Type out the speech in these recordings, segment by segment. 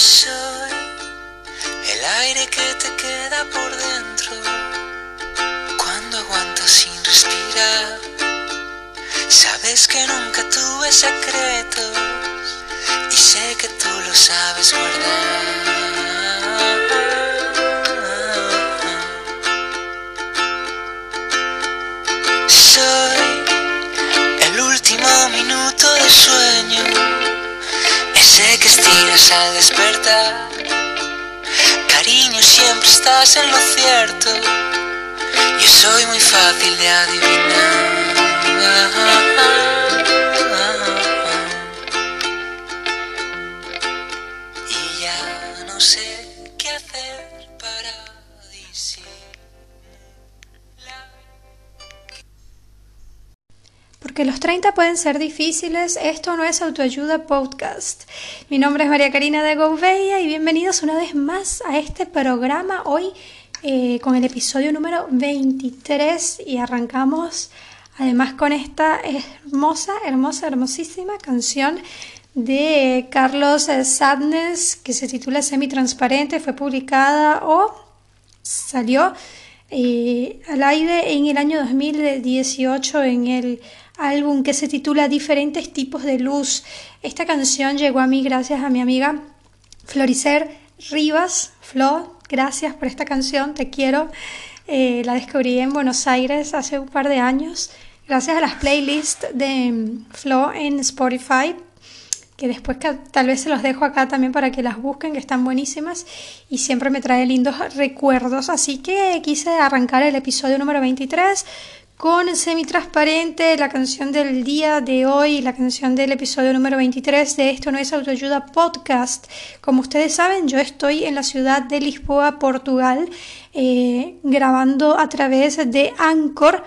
Soy el aire que te queda por dentro cuando aguantas sin respirar. Sabes que nunca tuve secretos y sé que tú lo sabes guardar. Soy el último minuto de sueño, ese que estiras al despertar. Cariño, siempre estás en lo cierto, yo soy muy fácil de adivinar. Porque los 30 pueden ser difíciles, esto no es autoayuda podcast. Mi nombre es María Karina de Gouveia y bienvenidos una vez más a este programa hoy eh, con el episodio número 23 y arrancamos además con esta hermosa, hermosa, hermosísima canción de Carlos Sadness que se titula Semi-Transparente, fue publicada o salió eh, al aire en el año 2018 en el álbum que se titula Diferentes tipos de luz. Esta canción llegó a mí gracias a mi amiga Floricer Rivas. Flo, gracias por esta canción, te quiero. Eh, la descubrí en Buenos Aires hace un par de años gracias a las playlists de mm, Flo en Spotify que después que tal vez se los dejo acá también para que las busquen, que están buenísimas y siempre me trae lindos recuerdos. Así que quise arrancar el episodio número 23 con Semi-Transparente, la canción del día de hoy, la canción del episodio número 23 de Esto no es autoayuda podcast. Como ustedes saben, yo estoy en la ciudad de Lisboa, Portugal, eh, grabando a través de Anchor,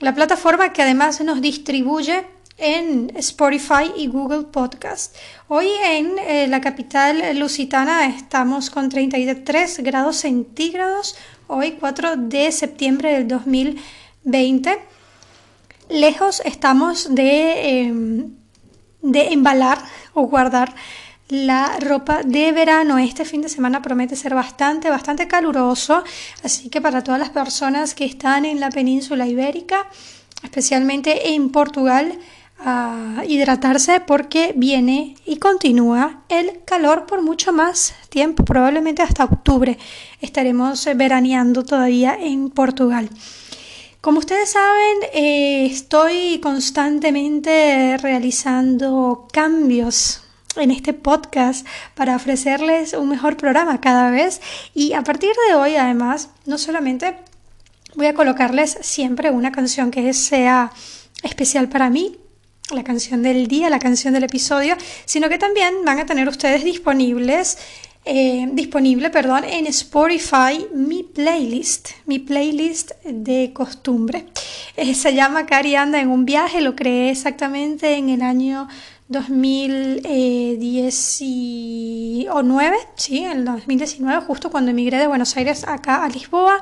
la plataforma que además nos distribuye en Spotify y Google Podcast. Hoy en eh, la capital lusitana estamos con 33 grados centígrados, hoy 4 de septiembre del 2020. Lejos estamos de, eh, de embalar o guardar la ropa de verano. Este fin de semana promete ser bastante, bastante caluroso, así que para todas las personas que están en la península ibérica, especialmente en Portugal, a hidratarse porque viene y continúa el calor por mucho más tiempo, probablemente hasta octubre estaremos veraneando todavía en Portugal. Como ustedes saben, eh, estoy constantemente realizando cambios en este podcast para ofrecerles un mejor programa cada vez. Y a partir de hoy además no solamente voy a colocarles siempre una canción que sea especial para mí la canción del día, la canción del episodio, sino que también van a tener ustedes disponibles, eh, disponible, perdón, en Spotify mi playlist, mi playlist de costumbre. Eh, se llama Cari anda en un viaje, lo creé exactamente en el año 2019, sí, en el 2019, justo cuando emigré de Buenos Aires acá a Lisboa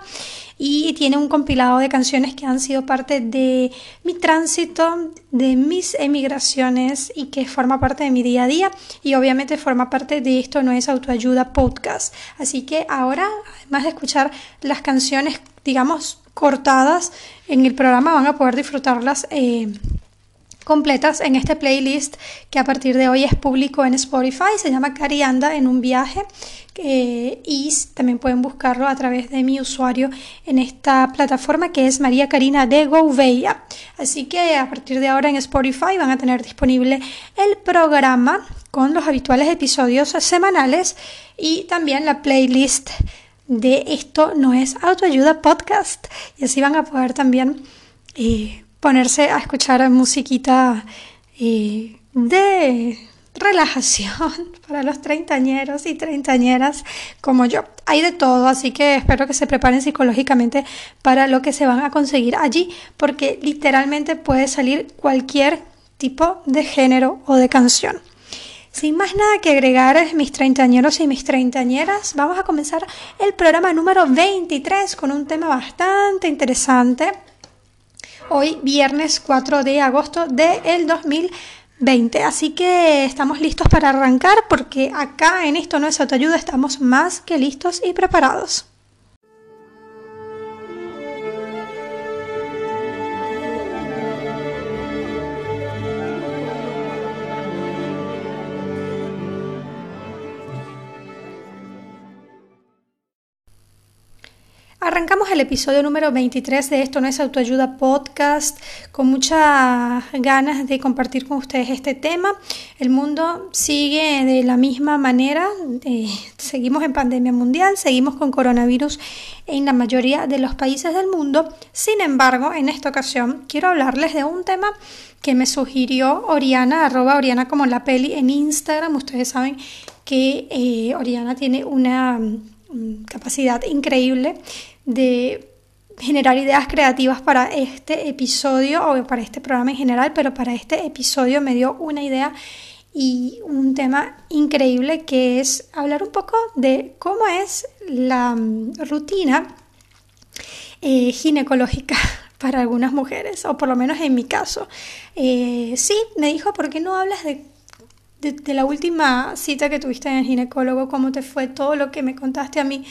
y tiene un compilado de canciones que han sido parte de mi tránsito, de mis emigraciones y que forma parte de mi día a día y obviamente forma parte de esto no es autoayuda podcast. Así que ahora, además de escuchar las canciones, digamos, cortadas en el programa, van a poder disfrutarlas. Eh, completas en este playlist que a partir de hoy es público en Spotify. Se llama Carianda en un viaje eh, y también pueden buscarlo a través de mi usuario en esta plataforma que es María Karina de Gouveia. Así que a partir de ahora en Spotify van a tener disponible el programa con los habituales episodios semanales y también la playlist de Esto no es autoayuda podcast. Y así van a poder también... Eh, ponerse a escuchar musiquita eh, de relajación para los treintañeros y treintañeras como yo. Hay de todo, así que espero que se preparen psicológicamente para lo que se van a conseguir allí, porque literalmente puede salir cualquier tipo de género o de canción. Sin más nada que agregar, mis treintañeros y mis treintañeras, vamos a comenzar el programa número 23 con un tema bastante interesante hoy viernes 4 de agosto del 2020. 20. Así que estamos listos para arrancar porque acá en esto no es autoayuda, estamos más que listos y preparados. Arrancamos el episodio número 23 de Esto no es autoayuda podcast con muchas ganas de compartir con ustedes este tema. El mundo sigue de la misma manera, eh, seguimos en pandemia mundial, seguimos con coronavirus en la mayoría de los países del mundo. Sin embargo, en esta ocasión quiero hablarles de un tema que me sugirió Oriana, arroba Oriana como la peli en Instagram. Ustedes saben que eh, Oriana tiene una mm, capacidad increíble de generar ideas creativas para este episodio o para este programa en general, pero para este episodio me dio una idea y un tema increíble que es hablar un poco de cómo es la mm, rutina eh, ginecológica para algunas mujeres, o por lo menos en mi caso. Eh, sí, me dijo, ¿por qué no hablas de, de la última cita que tuviste en el ginecólogo? ¿Cómo te fue todo lo que me contaste a mí?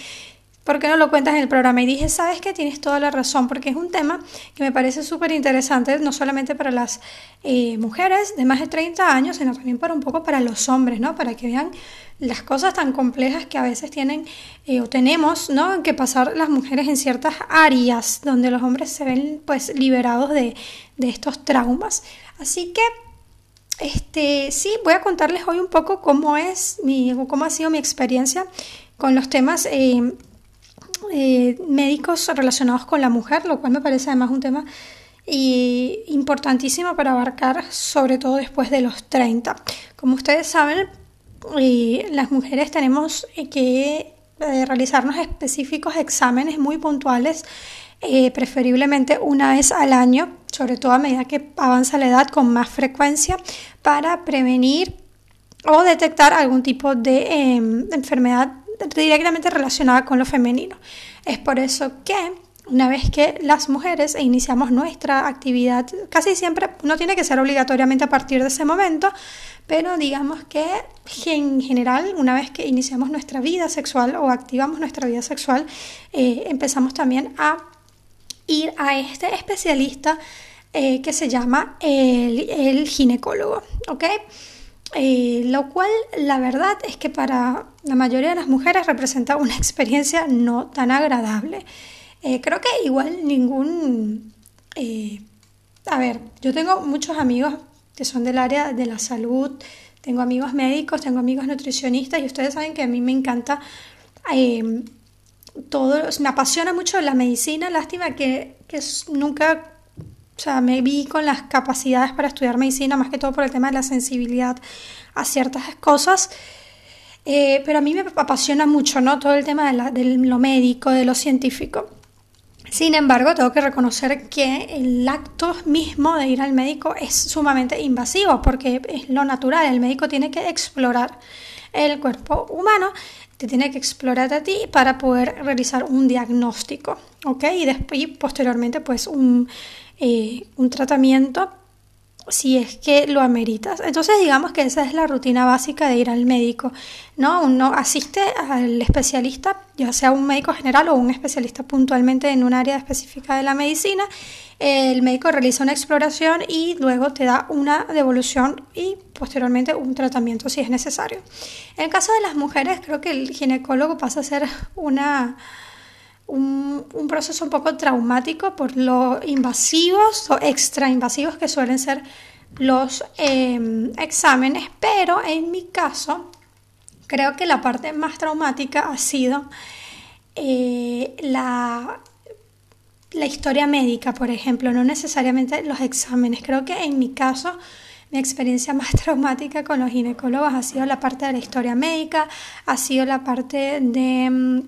¿Por qué no lo cuentas en el programa? Y dije, sabes que tienes toda la razón, porque es un tema que me parece súper interesante, no solamente para las eh, mujeres de más de 30 años, sino también para un poco para los hombres, ¿no? Para que vean las cosas tan complejas que a veces tienen eh, o tenemos, ¿no? Que pasar las mujeres en ciertas áreas donde los hombres se ven, pues, liberados de, estos traumas. Así que este, sí, voy a contarles hoy un poco cómo es mi, cómo ha sido mi experiencia con los temas eh, eh, médicos relacionados con la mujer, lo cual me parece además un tema importantísimo para abarcar, sobre todo después de los 30. Como ustedes saben, eh, las mujeres tenemos que eh, realizarnos específicos exámenes muy puntuales, preferiblemente una vez al año, sobre todo a medida que avanza la edad con más frecuencia, para prevenir o detectar algún tipo de em, enfermedad directamente relacionada con lo femenino. Es por eso que una vez que las mujeres iniciamos nuestra actividad, casi siempre no tiene que ser obligatoriamente a partir de ese momento, pero digamos que en general, una vez que iniciamos nuestra vida sexual o activamos nuestra vida sexual, eh, empezamos también a ir a este especialista eh, que se llama el, el ginecólogo, ¿ok? Eh, lo cual la verdad es que para la mayoría de las mujeres representa una experiencia no tan agradable. Eh, creo que igual ningún... Eh, a ver, yo tengo muchos amigos que son del área de la salud, tengo amigos médicos, tengo amigos nutricionistas y ustedes saben que a mí me encanta todo, me apasiona mucho la medicina, lástima que, que nunca o sea, me vi con las capacidades para estudiar medicina, más que todo por el tema de la sensibilidad a ciertas cosas. Eh, pero a mí me apasiona mucho, ¿no? Todo el tema de, lo médico, de lo científico. Sin embargo, tengo que reconocer que el acto mismo de ir al médico es sumamente invasivo porque es lo natural. El médico tiene que explorar el cuerpo humano, te tiene que explorar a ti para poder realizar un diagnóstico, ¿ok? Y después, posteriormente, pues un, eh, un tratamiento si es que lo ameritas. Entonces digamos que esa es la rutina básica de ir al médico, ¿no? Uno asiste al especialista, ya sea un médico general o un especialista puntualmente en un área específica de la medicina. El médico realiza una exploración y luego te da una devolución y posteriormente un tratamiento si es necesario. En el caso de las mujeres creo que el ginecólogo pasa a ser una un, proceso un poco traumático por lo invasivos o extra invasivos que suelen ser los em, exámenes, pero en mi caso creo que la parte más traumática ha sido eh, la, la historia médica, por ejemplo, no necesariamente los exámenes. Creo que en mi caso mi experiencia más traumática con los ginecólogos ha sido la parte de la historia médica, ha sido la parte de em,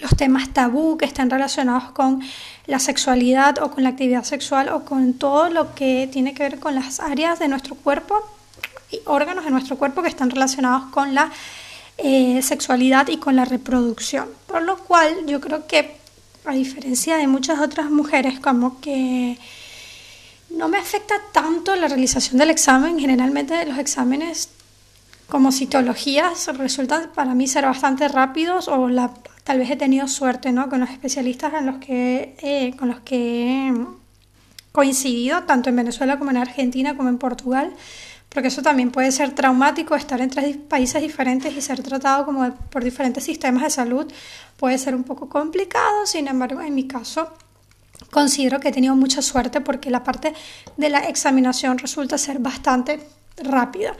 los temas tabú que están relacionados con la sexualidad o con la actividad sexual o con todo lo que tiene que ver con las áreas de nuestro cuerpo y órganos de nuestro cuerpo que están relacionados con la eh, sexualidad y con la reproducción. Por lo cual yo creo que a diferencia de muchas otras mujeres como que no me afecta tanto la realización del examen. Generalmente los exámenes como citologías resultan para mí ser bastante rápidos o la, tal vez he tenido suerte ¿no? con los especialistas eh, con los que he coincidido, tanto en Venezuela como en Argentina como en Portugal, porque eso también puede ser traumático, estar en tres países diferentes y ser tratado como por diferentes sistemas de salud puede ser un poco complicado, sin embargo en mi caso considero que he tenido mucha suerte porque la parte de la examinación resulta ser bastante rápida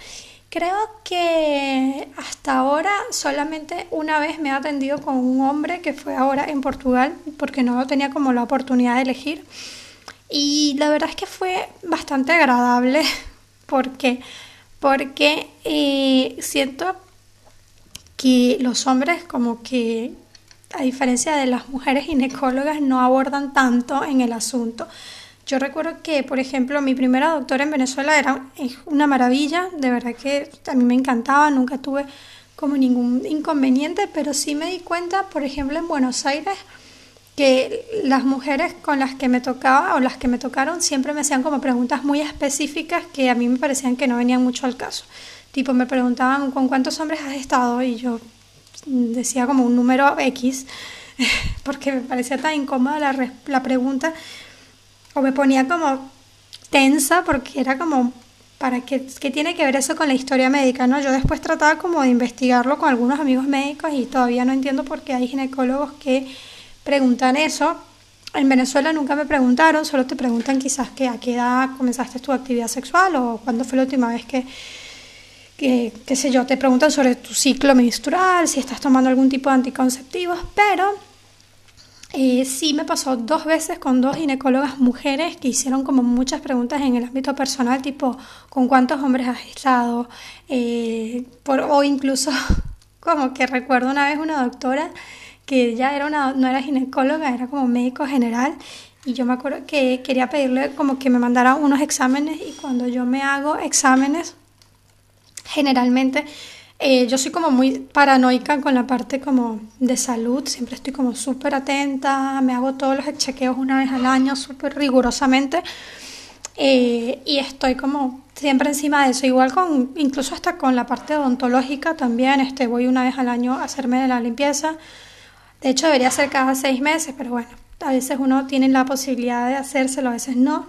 Creo que hasta ahora solamente una vez me he atendido con un hombre que fue ahora en Portugal porque no tenía como la oportunidad de elegir. Y la verdad es que fue bastante agradable porque porque eh, siento que los hombres como que a diferencia de las mujeres ginecólogas no abordan tanto en el asunto yo recuerdo que, por ejemplo, mi primera doctora en Venezuela era una maravilla, de verdad que a mí me encantaba, nunca tuve como ningún inconveniente, pero sí me di cuenta, por ejemplo, en Buenos Aires, que las mujeres con las que me tocaba o las que me tocaron siempre me hacían como preguntas muy específicas que a mí me parecían que no venían mucho al caso. Tipo, me preguntaban con cuántos hombres has estado y yo decía como un número X, porque me parecía tan incómoda la, la pregunta o me ponía como tensa porque era como, ¿para qué, qué, tiene que ver eso con la historia médica? ¿no? Yo después trataba como de investigarlo con algunos amigos médicos y todavía no entiendo por qué hay ginecólogos que preguntan eso. En Venezuela nunca me preguntaron, solo te preguntan quizás a qué edad comenzaste tu actividad sexual o cuándo fue la última vez que, que, qué sé yo, te preguntan sobre tu ciclo menstrual, si estás tomando algún tipo de anticonceptivos, pero sí me pasó dos veces con dos ginecólogas mujeres que hicieron como muchas preguntas en el ámbito personal, tipo con cuántos hombres has estado, eh, o incluso como que recuerdo una vez una doctora que ya era una, no era ginecóloga, era como médico general y yo me acuerdo que quería pedirle como que me mandara unos exámenes y cuando yo me hago exámenes, generalmente eh, yo soy como muy paranoica con la parte como de salud, siempre estoy como súper atenta, me hago todos los chequeos una vez al año súper rigurosamente eh, y estoy como siempre encima de eso, igual con, incluso hasta con la parte odontológica también, este, voy una vez al año a hacerme la limpieza, de hecho debería ser cada seis meses, pero bueno, a veces uno tiene la posibilidad de hacérselo, a veces no,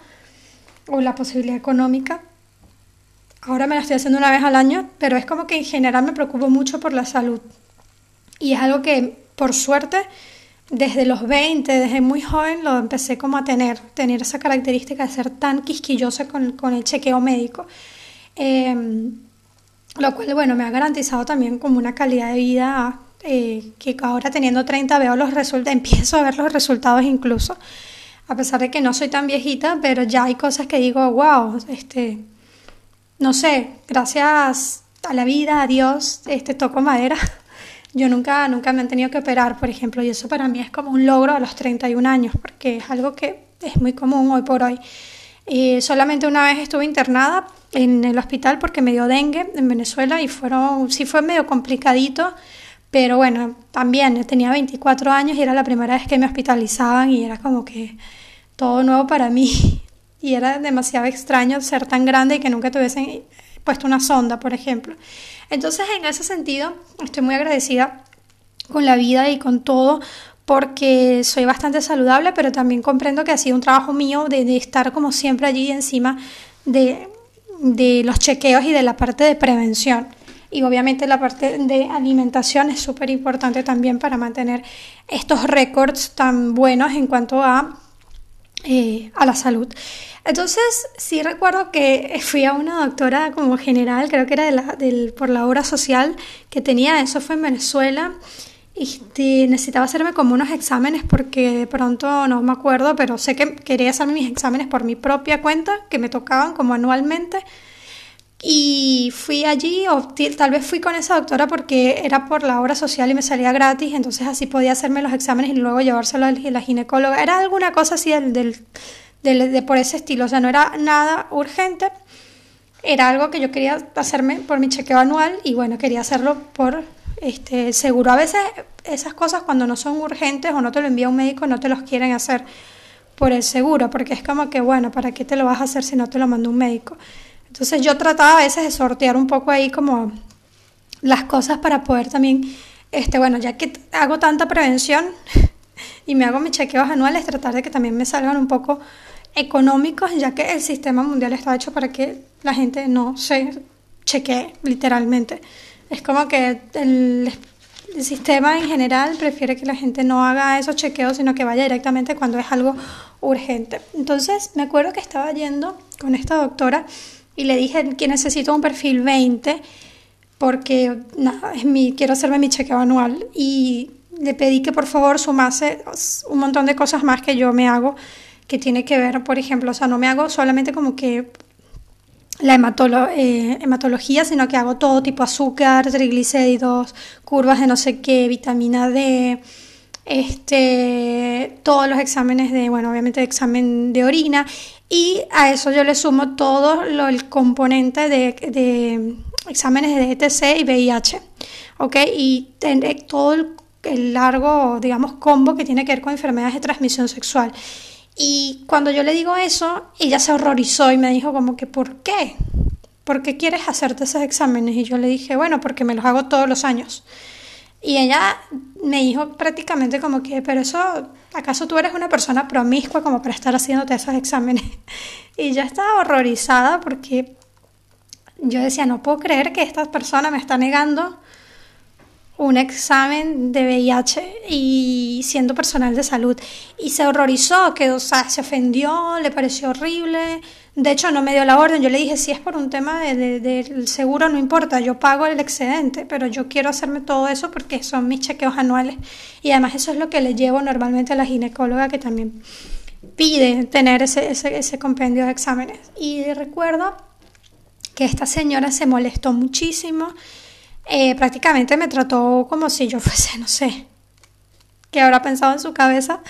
o la posibilidad económica. Ahora me la estoy haciendo una vez al año, pero es como que en general me preocupo mucho por la salud. Y es algo que, por suerte, desde los 20, desde muy joven, lo empecé como a tener, tener esa característica de ser tan quisquillosa con, el chequeo médico. Em, lo cual, bueno, me ha garantizado también como una calidad de vida eh, que ahora teniendo 30 veo los resultados, empiezo a ver los resultados incluso, a pesar de que no soy tan viejita, pero ya hay cosas que digo, wow, este, no sé, gracias a la vida, a Dios, este, toco madera. Yo nunca, nunca me han tenido que operar, por ejemplo, y eso para mí es como un logro a los 31 años, porque es algo que es muy común hoy por hoy. Y solamente una vez estuve internada en el hospital porque me dio dengue en Venezuela y fueron, sí fue medio complicadito, pero bueno, también tenía 24 años y era la primera vez que me hospitalizaban y era como que todo nuevo para mí y era demasiado extraño ser tan grande y que nunca te hubiesen puesto una sonda, por ejemplo. Entonces, en ese sentido, estoy muy agradecida con la vida y con todo porque soy bastante saludable, pero también comprendo que ha sido un trabajo mío de, estar como siempre allí encima de, de los chequeos y de la parte de prevención. Y obviamente la parte de alimentación es súper importante también para mantener estos récords tan buenos en cuanto a, eh, a la salud. Entonces, sí recuerdo que fui a una doctora como general, creo que era de la, del, por la obra social que tenía, eso fue en Venezuela, este, necesitaba hacerme como unos exámenes porque de pronto no me acuerdo, pero sé que quería hacerme mis exámenes por mi propia cuenta, que me tocaban como anualmente. Y fui allí, o tal vez fui con esa doctora porque era por la obra social y me salía gratis, entonces así podía hacerme los exámenes y luego llevárselo a la ginecóloga. Era alguna cosa así del, del de, por ese estilo, o sea, no era nada urgente, era algo que yo quería hacerme por mi chequeo anual y bueno, quería hacerlo por este seguro. A veces esas cosas cuando no son urgentes o no te lo envía un médico no te los quieren hacer por el seguro, porque es como que, bueno, ¿para qué te lo vas a hacer si no te lo manda un médico? Entonces yo trataba a veces de sortear un poco ahí como las cosas para poder también, este, bueno, ya que hago tanta prevención y me hago mis chequeos anuales, tratar de que también me salgan un poco económicos, ya que el sistema mundial está hecho para que la gente no se chequee literalmente. Es como que el, el sistema en general prefiere que la gente no haga esos chequeos, sino que vaya directamente cuando es algo urgente. Entonces, me acuerdo que estaba yendo con esta doctora y le dije que necesito un perfil 20 porque nada, quiero hacerme mi chequeo anual y le pedí que por favor sumase un montón de cosas más que yo me hago que tiene que ver, por ejemplo, o sea, no me hago solamente como que la eh, hematología, sino que hago todo tipo azúcar, triglicéridos, curvas de no sé qué, vitamina D, este, todos los exámenes de, bueno, obviamente examen de orina y a eso yo le sumo todo lo, el componente de, de exámenes de ETC y VIH, ¿ok? Y todo el, el largo, digamos, combo que tiene que ver con enfermedades de transmisión sexual. Y cuando yo le digo eso, ella se horrorizó y me dijo como que, ¿por qué? ¿Por qué quieres hacerte esos exámenes? Y yo le dije, bueno, porque me los hago todos los años. Y ella me dijo prácticamente como que, pero eso, ¿acaso tú eres una persona promiscua como para estar haciéndote esos exámenes? Y yo estaba horrorizada porque yo decía, no puedo creer que esta persona me está negando un examen de VIH y siendo personal de salud. Y se horrorizó, que, o sea, se ofendió, le pareció horrible. De hecho, no me dio la orden. Yo le dije, si es por un tema del de, seguro, no importa, yo pago el excedente, pero yo quiero hacerme todo eso porque son mis chequeos anuales. Y además eso es lo que le llevo normalmente a la ginecóloga que también pide tener ese, ese, ese compendio de exámenes. Y recuerdo que esta señora se molestó muchísimo eh, prácticamente me trató como si yo fuese, no sé, que habrá pensado en su cabeza,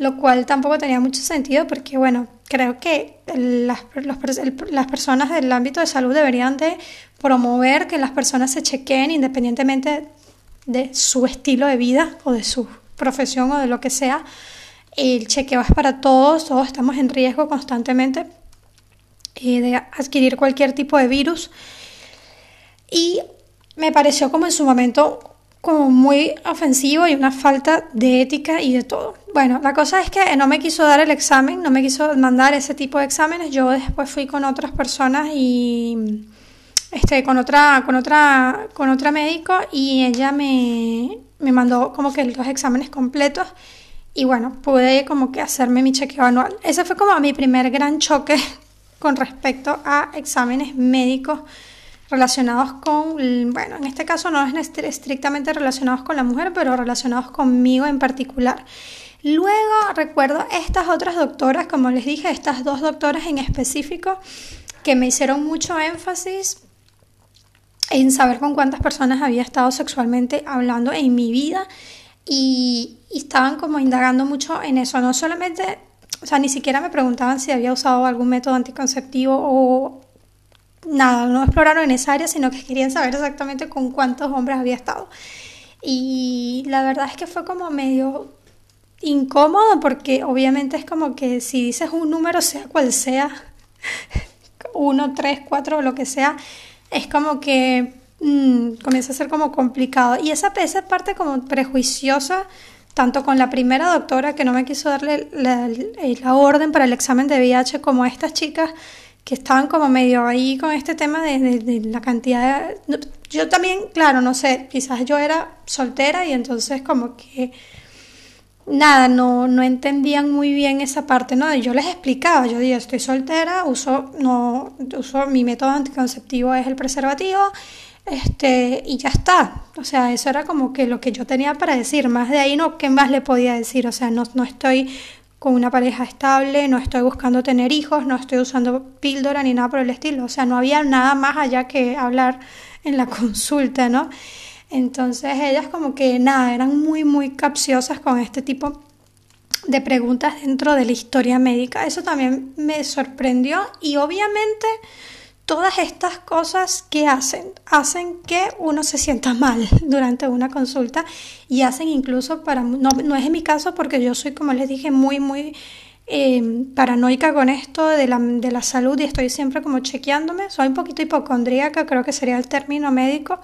lo cual tampoco tenía mucho sentido porque, bueno, creo que las, las personas del ámbito de salud deberían de promover que las personas se chequeen independientemente de su estilo de vida o de su profesión o de lo que sea. El chequeo es para todos, todos estamos en riesgo constantemente eh, de adquirir cualquier tipo de virus. Y me pareció como en su momento como muy ofensivo y una falta de ética y de todo. Bueno, la cosa es que no me quiso dar el examen, no me quiso mandar ese tipo de exámenes. Yo después fui con otras personas y este con otra con otra con otra médico y ella me, me mandó como que los exámenes completos y bueno, pude como que hacerme mi chequeo anual. Ese fue como mi primer gran choque con respecto a exámenes médicos relacionados con, bueno, en este caso no es estrictamente relacionados con la mujer, pero relacionados conmigo en particular. Luego recuerdo estas otras doctoras, como les dije, estas dos doctoras en específico, que me hicieron mucho énfasis en saber con cuántas personas había estado sexualmente hablando en mi vida y, y estaban como indagando mucho en eso, no solamente, o sea, ni siquiera me preguntaban si había usado algún método anticonceptivo o nada, no exploraron en esa área, sino que querían saber exactamente con cuántos hombres había estado. Y la verdad es que fue como medio incómodo porque obviamente es como que si dices un número, sea cual sea, uno, tres, cuatro, lo que sea, es como que mm, comienza a ser como complicado. Y esa, esa parte como prejuiciosa, tanto con la primera doctora que no me quiso darle la, orden para el examen de VIH, como a estas chicas que estaban como medio ahí con este tema de, la cantidad de... Yo también, claro, no sé, quizás yo era soltera y entonces como que nada, no, no entendían muy bien esa parte, ¿no? Yo les explicaba, yo dije, estoy soltera, uso, no, uso, mi método anticonceptivo es el preservativo, este, y ya está. O sea, eso era como que lo que yo tenía para decir, más de ahí no, ¿qué más le podía decir? O sea, no, no estoy con una pareja estable, no estoy buscando tener hijos, no estoy usando píldora ni nada por el estilo. O sea, no había nada más allá que hablar en la consulta, ¿no? Entonces ellas como que nada, eran muy, muy capciosas con este tipo de preguntas dentro de la historia médica. Eso también me sorprendió y obviamente todas estas cosas que hacen, hacen que uno se sienta mal durante una consulta y hacen incluso para, no, no es en mi caso porque yo soy, como les dije, muy, muy eh, paranoica con esto de la, de la salud y estoy siempre como chequeándome. Soy un poquito hipocondríaca, creo que sería el término médico,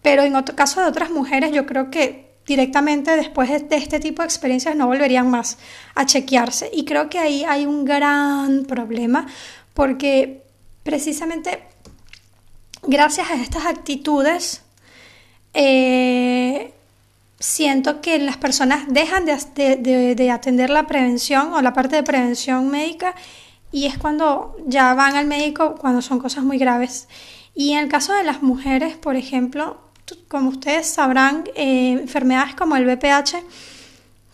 pero en otro caso de otras mujeres yo creo que directamente después de este tipo de experiencias no volverían más a chequearse. Y creo que ahí hay un gran problema porque precisamente gracias a estas actitudes eh, siento que las personas dejan de, atender la prevención o la parte de prevención médica y es cuando ya van al médico cuando son cosas muy graves. Y en el caso de las mujeres, por ejemplo, como ustedes sabrán, eh, enfermedades como el VPH,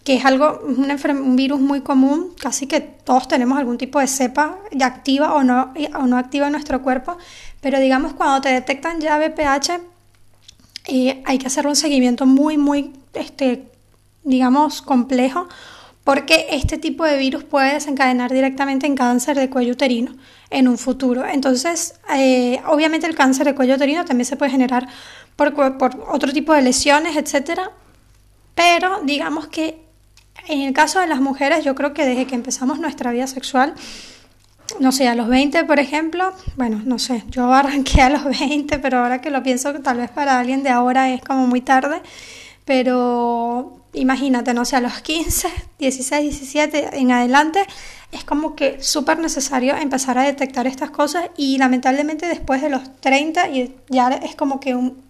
que es algo, un, virus muy común, casi que todos tenemos algún tipo de cepa ya activa o no, o no activa en nuestro cuerpo, pero digamos cuando te detectan ya VPH, eh, hay que hacer un seguimiento muy, muy, este, digamos, complejo, porque este tipo de virus puede desencadenar directamente en cáncer de cuello uterino en un futuro. Entonces, eh, obviamente el cáncer de cuello uterino también se puede generar por, por otro tipo de lesiones, etcétera. Pero digamos que en el caso de las mujeres, yo creo que desde que empezamos nuestra vida sexual, no sé, a los 20, por ejemplo, bueno, no sé, yo arranqué a los 20, pero ahora que lo pienso, tal vez para alguien de ahora es como muy tarde, pero imagínate, no sé, a los 15, 16, 17 en adelante, es como que súper necesario empezar a detectar estas cosas y lamentablemente después de los 30 ya es como que un,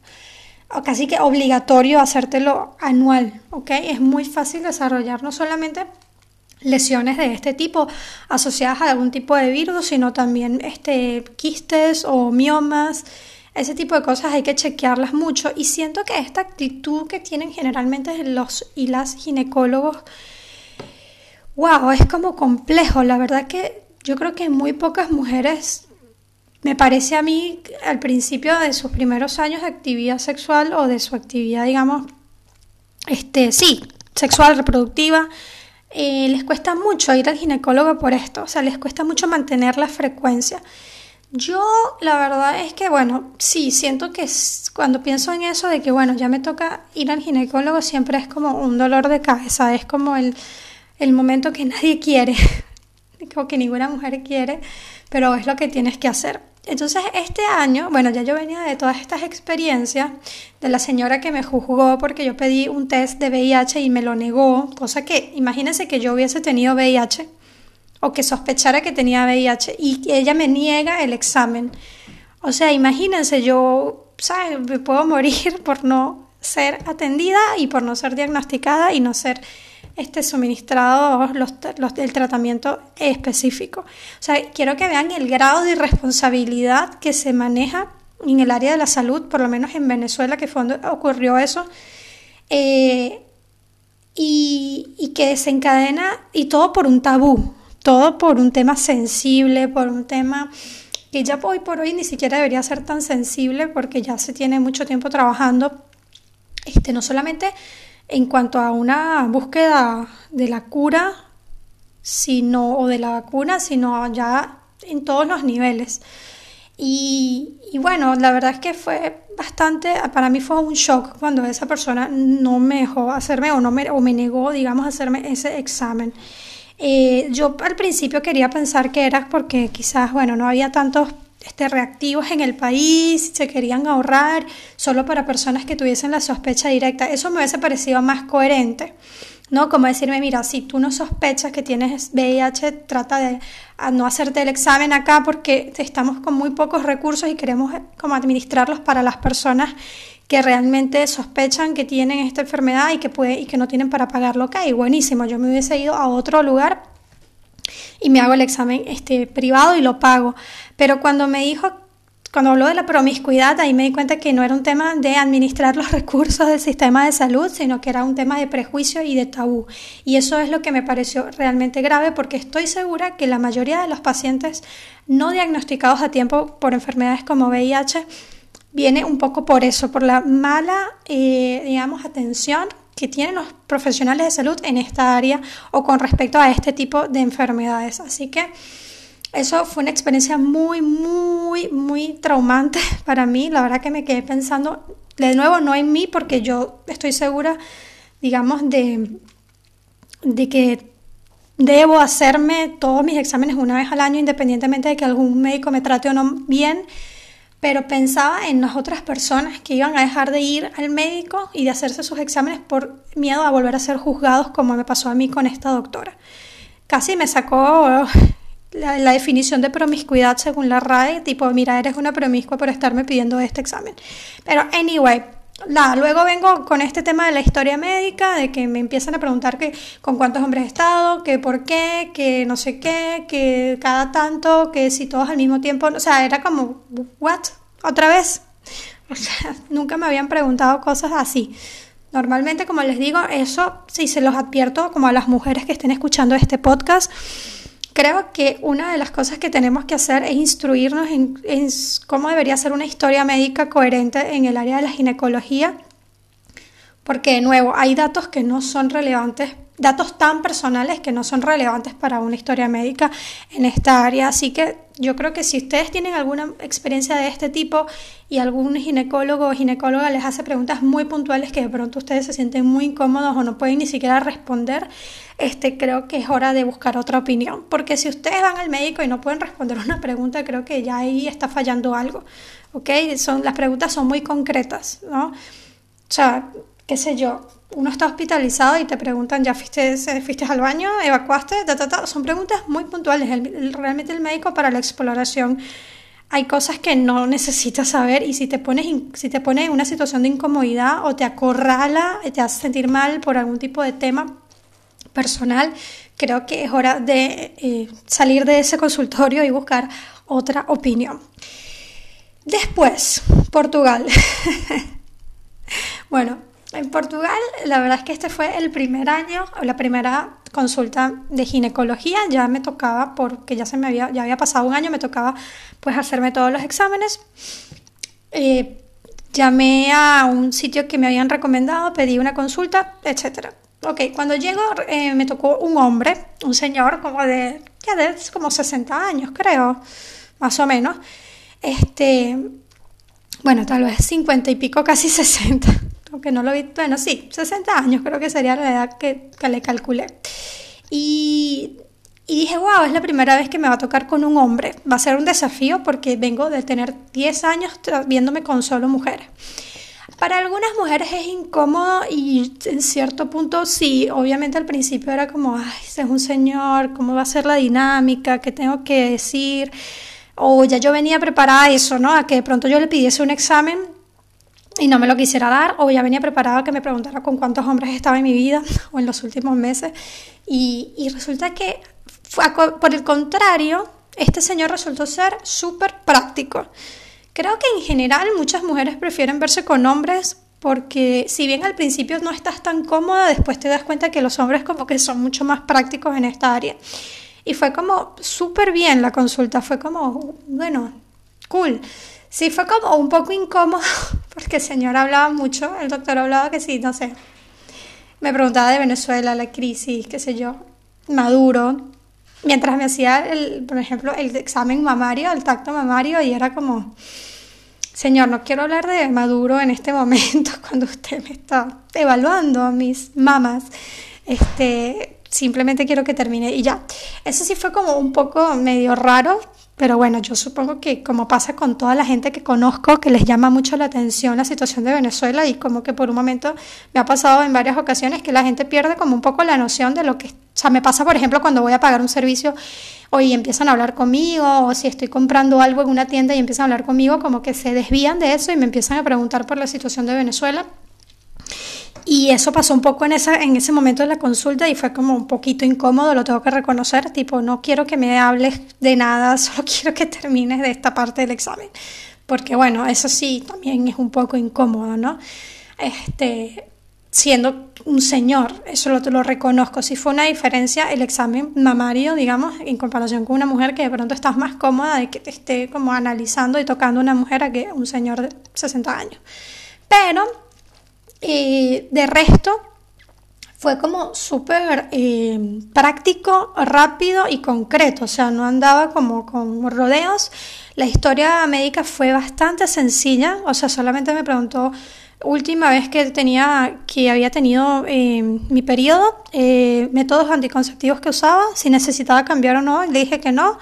casi que obligatorio hacértelo anual, ¿ok? Es muy fácil desarrollar no solamente lesiones de este tipo asociadas a algún tipo de virus, sino también este, quistes o miomas. Ese tipo de cosas hay que chequearlas mucho y siento que esta actitud que tienen generalmente los y las ginecólogos, wow, es como complejo. La verdad que yo creo que muy pocas mujeres me parece a mí al principio de sus primeros años de actividad sexual o de su actividad, digamos, este, sí, sexual, reproductiva, eh, les cuesta mucho ir al ginecólogo por esto, o sea, les cuesta mucho mantener la frecuencia. Yo la verdad es que, bueno, sí, siento que cuando pienso en eso de que, bueno, ya me toca ir al ginecólogo, siempre es como un dolor de cabeza, es como el, el momento que nadie quiere, como que ninguna mujer quiere, pero es lo que tienes que hacer. Entonces este año, bueno, ya yo venía de todas estas experiencias, de la señora que me juzgó porque yo pedí un test de VIH y me lo negó, cosa que imagínense que yo hubiese tenido VIH o que sospechara que tenía VIH y ella me niega el examen. O sea, imagínense, yo, ¿sabes? Me puedo morir por no ser atendida y por no ser diagnosticada y no ser este, suministrado los, los, el tratamiento específico. O sea, quiero que vean el grado de irresponsabilidad que se maneja en el área de la salud, por lo menos en Venezuela, que fue donde ocurrió eso, eh, y, y que desencadena, y todo por un tabú, todo por un tema sensible, por un tema que ya hoy por hoy ni siquiera debería ser tan sensible porque ya se tiene mucho tiempo trabajando, este, no solamente en cuanto a una búsqueda de la cura, sino, o de la vacuna, sino ya en todos los niveles. Y, bueno, la verdad es que fue bastante, para mí fue un shock cuando esa persona no me dejó hacerme o, no me, o me negó, digamos, hacerme ese examen. Eh, yo al principio quería pensar que era porque quizás, bueno, no había tantos este, reactivos en el país, se querían ahorrar solo para personas que tuviesen la sospecha directa. Eso me hubiese parecido más coherente, ¿no? Como decirme, mira, si tú no sospechas que tienes VIH, trata de no hacerte el examen acá porque estamos con muy pocos recursos y queremos eh, como administrarlos para las personas que realmente sospechan que tienen esta enfermedad y que, puede, y que no tienen para pagarlo. Y buenísimo, yo me hubiese ido a otro lugar y me hago el examen este, privado y lo pago. Pero cuando me dijo, cuando habló de la promiscuidad, ahí me di cuenta que no era un tema de administrar los recursos del sistema de salud, sino que era un tema de prejuicio y de tabú. Y eso es lo que me pareció realmente grave porque estoy segura que la mayoría de los pacientes no diagnosticados a tiempo por enfermedades como VIH viene un poco por eso, por la mala, eh, digamos, atención que tienen los profesionales de salud en esta área o con respecto a este tipo de enfermedades. Así que eso fue una experiencia muy, muy, muy traumante para mí. La verdad que me quedé pensando, de nuevo, no en mí, porque yo estoy segura, digamos, de, de que debo hacerme todos mis exámenes una vez al año, independientemente de que algún médico me trate o no bien, pero pensaba en las otras personas que iban a dejar de ir al médico y de hacerse sus exámenes por miedo a volver a ser juzgados como me pasó a mí con esta doctora. Casi me sacó la, la definición de promiscuidad según la RAE, tipo, mira, eres una promiscua por estarme pidiendo este examen. Pero, anyway, luego vengo con este tema de la historia médica, de que me empiezan a preguntar que con cuántos hombres he estado, que por qué, que no sé qué, que cada tanto, que si todos al mismo tiempo, o sea, era como, ¿what? ¿Otra vez? O sea, nunca me habían preguntado cosas así. Normalmente, como les digo, eso sí se los advierto como a las mujeres que estén escuchando este podcast Creo que una de las cosas que tenemos que hacer es instruirnos en, cómo debería ser una historia médica coherente en el área de la ginecología, porque de nuevo hay datos que no son relevantes, datos tan personales que no son relevantes para una historia médica en esta área, así que yo creo que si ustedes tienen alguna experiencia de este tipo y algún ginecólogo o ginecóloga les hace preguntas muy puntuales que de pronto ustedes se sienten muy incómodos o no pueden ni siquiera responder, este, creo que es hora de buscar otra opinión. Porque si ustedes van al médico y no pueden responder una pregunta, creo que ya ahí está fallando algo. ¿Ok? Son, las preguntas son muy concretas, ¿no? O sea, qué sé yo, uno está hospitalizado y te preguntan, ¿ya fuiste, fuiste al baño? ¿Evacuaste? Son preguntas muy puntuales. realmente el médico para la exploración hay cosas que no necesitas saber y si te pones si te pones en una situación de incomodidad o te acorrala, te hace sentir mal por algún tipo de tema personal, creo que es hora de eh, salir de ese consultorio y buscar otra opinión. Después, Portugal. bueno, en Portugal, la verdad es que este fue el primer año, la primera consulta de ginecología. Ya me tocaba, porque ya se me había, ya había pasado un año, me tocaba pues hacerme todos los exámenes. Eh, llamé a un sitio que me habían recomendado, pedí una consulta, etc. Ok, cuando llego eh, me tocó un hombre, un señor como de, ya de como 60 años, creo, más o menos. Este, bueno, tal vez 50 y pico, casi 60 aunque no lo vi, bueno, sí, 60 años creo que sería la edad que, le calculé. Y, y, dije, wow, es la primera vez que me va a tocar con un hombre. Va a ser un desafío porque vengo de tener 10 años viéndome con solo mujeres. Para algunas mujeres es incómodo y en cierto punto sí, obviamente al principio era como, ay, ese es un señor, ¿cómo va a ser la dinámica? ¿Qué tengo que decir? O ya yo venía preparada a eso, ¿no? A que de pronto yo le pidiese un examen y no me lo quisiera dar, o ya venía preparada que me preguntara con cuántos hombres estaba en mi vida o en los últimos meses. Y, y resulta que, por el contrario, este señor resultó ser súper práctico. Creo que en general muchas mujeres prefieren verse con hombres porque si bien al principio no estás tan cómoda, después te das cuenta que los hombres como que son mucho más prácticos en esta área. Y fue como súper bien la consulta, fue como, bueno, cool. Sí, fue como un poco incómodo porque el señor hablaba mucho, el doctor hablaba que sí, no sé. Me preguntaba de Venezuela, la crisis, qué sé yo, Maduro. Mientras me hacía, el, por ejemplo, el examen mamario, el tacto mamario, y era como, señor, no quiero hablar de Maduro en este momento cuando usted me está evaluando mis mamas. Este, simplemente quiero que termine y ya. Eso sí fue como un poco medio raro, pero bueno, yo supongo que como pasa con toda la gente que conozco, que les llama mucho la atención la situación de Venezuela y como que por un momento me ha pasado en varias ocasiones que la gente pierde como un poco la noción de lo que... O sea, me pasa, por ejemplo, cuando voy a pagar un servicio y empiezan a hablar conmigo, o si estoy comprando algo en una tienda y empiezan a hablar conmigo, como que se desvían de eso y me empiezan a preguntar por la situación de Venezuela. Y eso pasó un poco en, esa, en ese momento de la consulta y fue como un poquito incómodo, lo tengo que reconocer, tipo, no quiero que me hables de nada, solo quiero que termines de esta parte del examen. Porque bueno, eso sí, también es un poco incómodo, ¿no? Este, siendo un señor, eso lo, lo reconozco. Si fue una diferencia el examen mamario, digamos, en comparación con una mujer que de pronto estás más cómoda de que te esté como analizando y tocando una mujer a que un señor de 60 años. Pero y de resto, fue como súper eh, práctico, rápido y concreto, o sea, no andaba como con rodeos. La historia médica fue bastante sencilla, o sea, solamente me preguntó última vez que tenía, que había tenido eh, mi periodo, eh, métodos anticonceptivos que usaba, si necesitaba cambiar o no, le dije que no.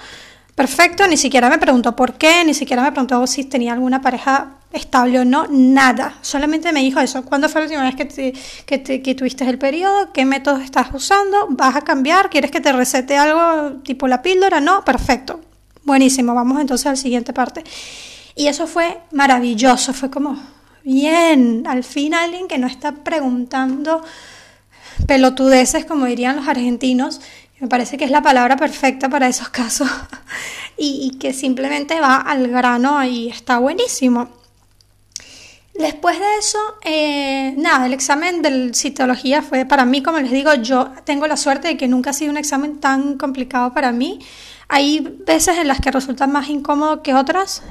Perfecto, ni siquiera me preguntó por qué, ni siquiera me preguntó si tenía alguna pareja estable o no, nada. Solamente me dijo eso. ¿Cuándo fue la última vez que, que, que, tuviste el periodo? ¿Qué métodos estás usando? ¿Vas a cambiar? ¿Quieres que te recete algo tipo la píldora? No, perfecto. Buenísimo, vamos entonces a la siguiente parte. Y eso fue maravilloso, fue como, bien, al fin alguien que no está preguntando pelotudeces, como dirían los argentinos, me parece que es la palabra perfecta para esos casos, y, que simplemente va al grano y está buenísimo. Después de eso, eh, nada, el examen de citología fue para mí, como les digo, yo tengo la suerte de que nunca ha sido un examen tan complicado para mí. Hay veces en las que resulta más incómodo que otras,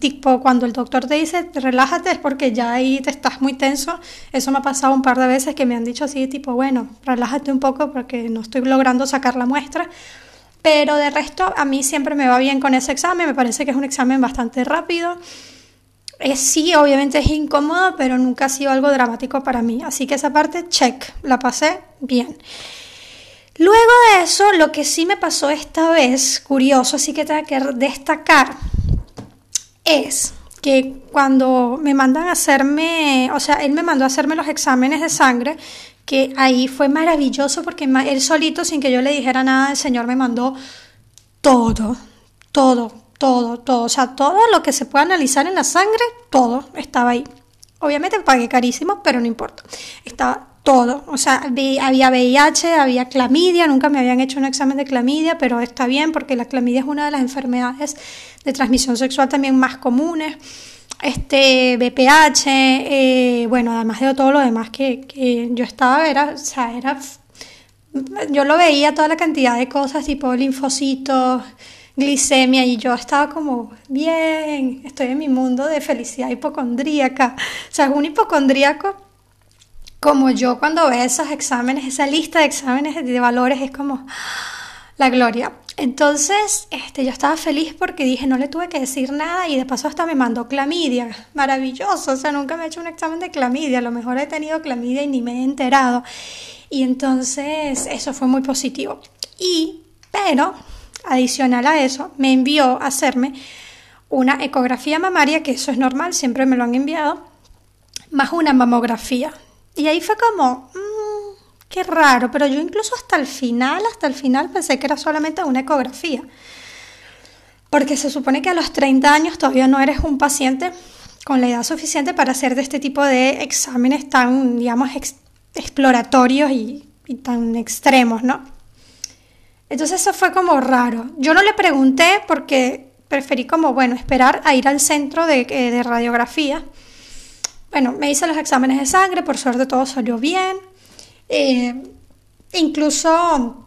tipo cuando el doctor te dice relájate es porque ya ahí te estás muy tenso. Eso me ha pasado un par de veces que me han dicho así, tipo, bueno, relájate un poco porque no estoy logrando sacar la muestra. Pero de resto, a mí siempre me va bien con ese examen, me parece que es un examen bastante rápido. Sí, obviamente es incómodo, pero nunca ha sido algo dramático para mí. Así que esa parte, check, la pasé bien. Luego de eso, lo que sí me pasó esta vez, curioso, así que tengo que destacar, es que cuando me mandan a hacerme, o sea, él me mandó a hacerme los exámenes de sangre, que ahí fue maravilloso porque él solito, sin que yo le dijera nada, el Señor me mandó todo, todo, todo, todo, o sea, todo lo que se puede analizar en la sangre, todo estaba ahí. Obviamente pagué carísimo, pero no importa. Estaba todo. O sea, había VIH, había clamidia, nunca me habían hecho un examen de clamidia, pero está bien porque la clamidia es una de las enfermedades de transmisión sexual también más comunes. Este, BPH, eh, bueno, además de todo lo demás que, yo estaba, era, o sea, era, yo lo veía toda la cantidad de cosas tipo linfocitos, glicemia y yo estaba como, bien, estoy en mi mundo de felicidad hipocondríaca. O sea, es un hipocondríaco como yo cuando veo esos exámenes, esa lista de exámenes de valores es como la gloria. Entonces, este, yo estaba feliz porque dije, no le tuve que decir nada y de paso hasta me mandó clamidia. Maravilloso, o sea, nunca me he hecho un examen de clamidia, a lo mejor he tenido clamidia y ni me he enterado. Y entonces, eso fue muy positivo. Y, pero, adicional a eso, me envió a hacerme una ecografía mamaria, que eso es normal, siempre me lo han enviado, más una mamografía. Y ahí fue como, mmm, qué raro, pero yo incluso hasta el final, hasta el final pensé que era solamente una ecografía. Porque se supone que a los 30 años todavía no eres un paciente con la edad suficiente para hacer de este tipo de exámenes tan, digamos, exploratorios y, tan extremos, ¿no? Entonces eso fue como raro. Yo no le pregunté porque preferí como, bueno, esperar a ir al centro de, eh, de radiografía bueno, me hice los exámenes de sangre, por suerte todo salió bien. Eh, incluso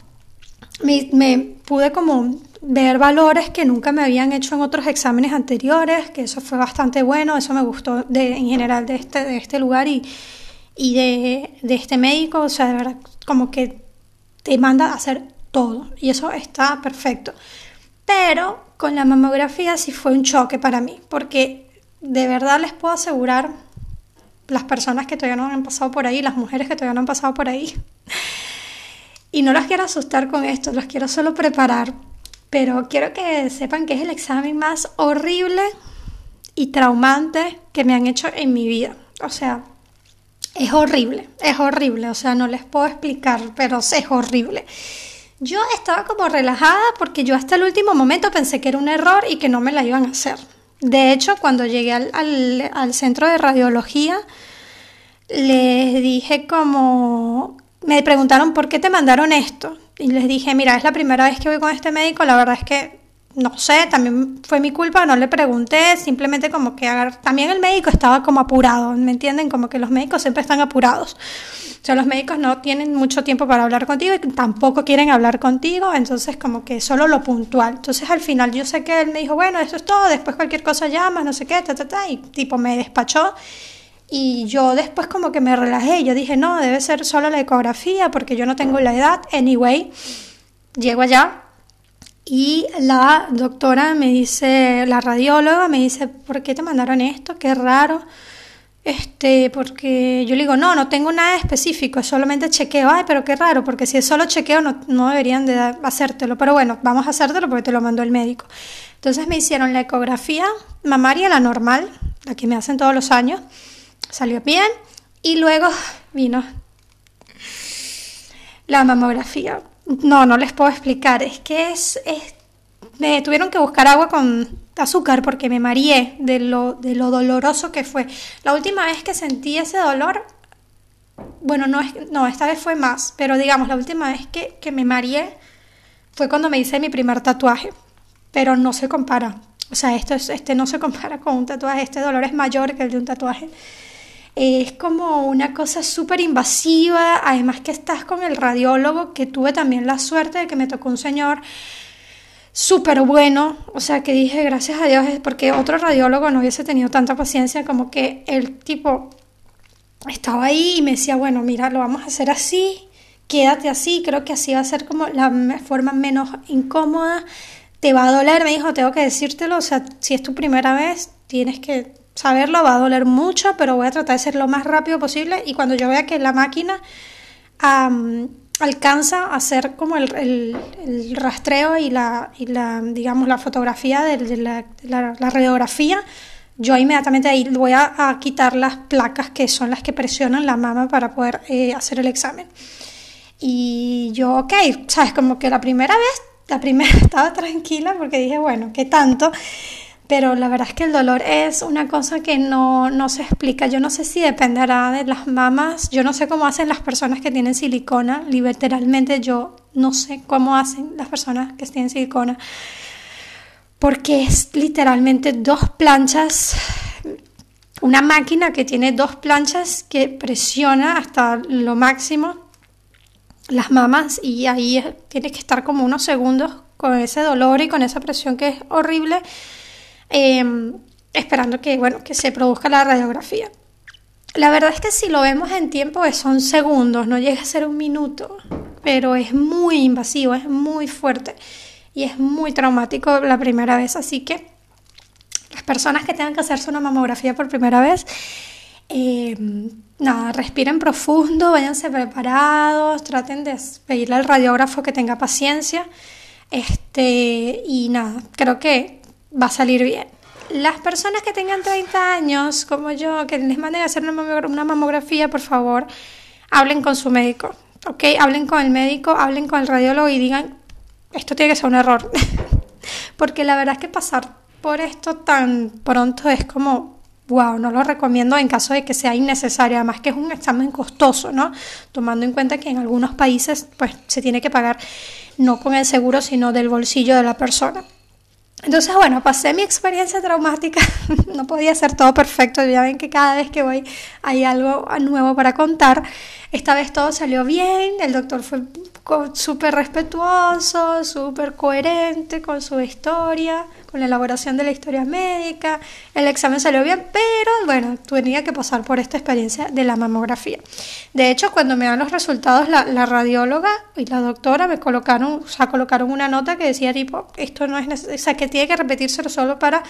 me, pude como ver valores que nunca me habían hecho en otros exámenes anteriores, que eso fue bastante bueno, eso me gustó de, en general de este, de este lugar y, y de, de este médico, o sea, de verdad, como que te manda a hacer todo y eso está perfecto. Pero con la mamografía sí fue un choque para mí, porque de verdad les puedo asegurar las personas que todavía no han pasado por ahí, las mujeres que todavía no han pasado por ahí. Y no las quiero asustar con esto, las quiero solo preparar, pero quiero que sepan que es el examen más horrible y traumante que me han hecho en mi vida. O sea, es horrible, es horrible, o sea, no les puedo explicar, pero es horrible. Yo estaba como relajada porque yo hasta el último momento pensé que era un error y que no me la iban a hacer. De hecho, cuando llegué al, centro de radiología, les dije como, me preguntaron por qué te mandaron esto. Y les dije, mira, es la primera vez que voy con este médico, la verdad es que no sé, también fue mi culpa, no le pregunté, simplemente como que también el médico estaba como apurado, ¿me entienden? Como que los médicos siempre están apurados. O sea, los médicos no tienen mucho tiempo para hablar contigo y tampoco quieren hablar contigo, entonces como que solo lo puntual. Entonces al final yo sé que él me dijo, bueno, eso es todo, después cualquier cosa llama, no sé qué, ta, ta, ta, y tipo me despachó. Y yo después como que me relajé, yo dije, no, debe ser solo la ecografía porque yo no tengo la edad, anyway. Llego allá, y la doctora me dice, la radióloga me dice, ¿por qué te mandaron esto? Qué raro. Este, porque yo le digo, no, no tengo nada específico, es solamente chequeo. Ay, pero qué raro, porque si es solo chequeo no, no deberían de hacértelo. Pero bueno, vamos a hacértelo porque te lo mandó el médico. Entonces me hicieron la ecografía mamaria, la normal, la que me hacen todos los años. Salió bien. Y luego vino la mamografía. No, no les puedo explicar. Es que es, me tuvieron que buscar agua con azúcar porque me mareé de lo, de lo doloroso que fue. La última vez que sentí ese dolor, bueno, no, es, no, esta vez fue más, pero digamos, la última vez que, que me mareé fue cuando me hice mi primer tatuaje, pero no se compara. O sea, esto es, este no se compara con un tatuaje, este dolor es mayor que el de un tatuaje. Es como una cosa súper invasiva, además que estás con el radiólogo, que tuve también la suerte de que me tocó un señor súper bueno, o sea que dije gracias a Dios, porque otro radiólogo no hubiese tenido tanta paciencia como que el tipo estaba ahí y me decía, bueno, mira, lo vamos a hacer así, quédate así, creo que así va a ser como la forma menos incómoda, te va a doler, me dijo, tengo que decírtelo, o sea, si es tu primera vez, tienes que saberlo, va a doler mucho, pero voy a tratar de ser lo más rápido posible y cuando yo vea que la máquina alcanza a hacer como el, rastreo y la, digamos, la fotografía de, la, radiografía, yo inmediatamente ahí voy a, quitar las placas que son las que presionan la mama para poder eh, hacer el examen. Y yo, ok, sabes, como que la primera vez, la primera estaba tranquila porque dije, bueno, ¿qué tanto? Pero la verdad es que el dolor es una cosa que no, no, se explica. Yo no sé si dependerá de las mamas, yo no sé cómo hacen las personas que tienen silicona, literalmente yo no sé cómo hacen las personas que tienen silicona, porque es literalmente dos planchas, una máquina que tiene dos planchas que presiona hasta lo máximo las mamas y ahí tiene que estar como unos segundos con ese dolor y con esa presión que es horrible Em, esperando que, bueno, que se produzca la radiografía. La verdad es que si lo vemos en tiempo son segundos, no llega a ser un minuto, pero es muy invasivo, es muy fuerte y es muy traumático la primera vez. Así que las personas que tengan que hacerse una mamografía por primera vez, em, nada, respiren profundo, váyanse preparados, traten de pedirle al radiógrafo que tenga paciencia. Este, y nada, creo que va a salir bien. Las personas que tengan 30 años, como yo, que les manden a hacer una mamografía, por favor, hablen con su médico, ¿ok? Hablen con el médico, hablen con el radiólogo y digan, esto tiene que ser un error. Porque la verdad es que pasar por esto tan pronto es como, wow, no lo recomiendo en caso de que sea innecesario, además que es un examen costoso, ¿no? Tomando en cuenta que en algunos países, pues, se tiene que pagar no con el seguro, sino del bolsillo de la persona. Entonces, bueno, pasé mi experiencia traumática, no podía ser todo perfecto, ya ven que cada vez que voy hay algo nuevo para contar. Esta vez todo salió bien, el doctor fue súper respetuoso, súper coherente con su historia, con la elaboración de la historia médica, el examen salió bien, pero bueno, tenía que pasar por esta experiencia de la mamografía. De hecho, cuando me dan los resultados, la, radióloga y la doctora me colocaron, o sea, colocaron una nota que decía tipo, esto no es necesario, o sea, que tiene que repetírselo solo para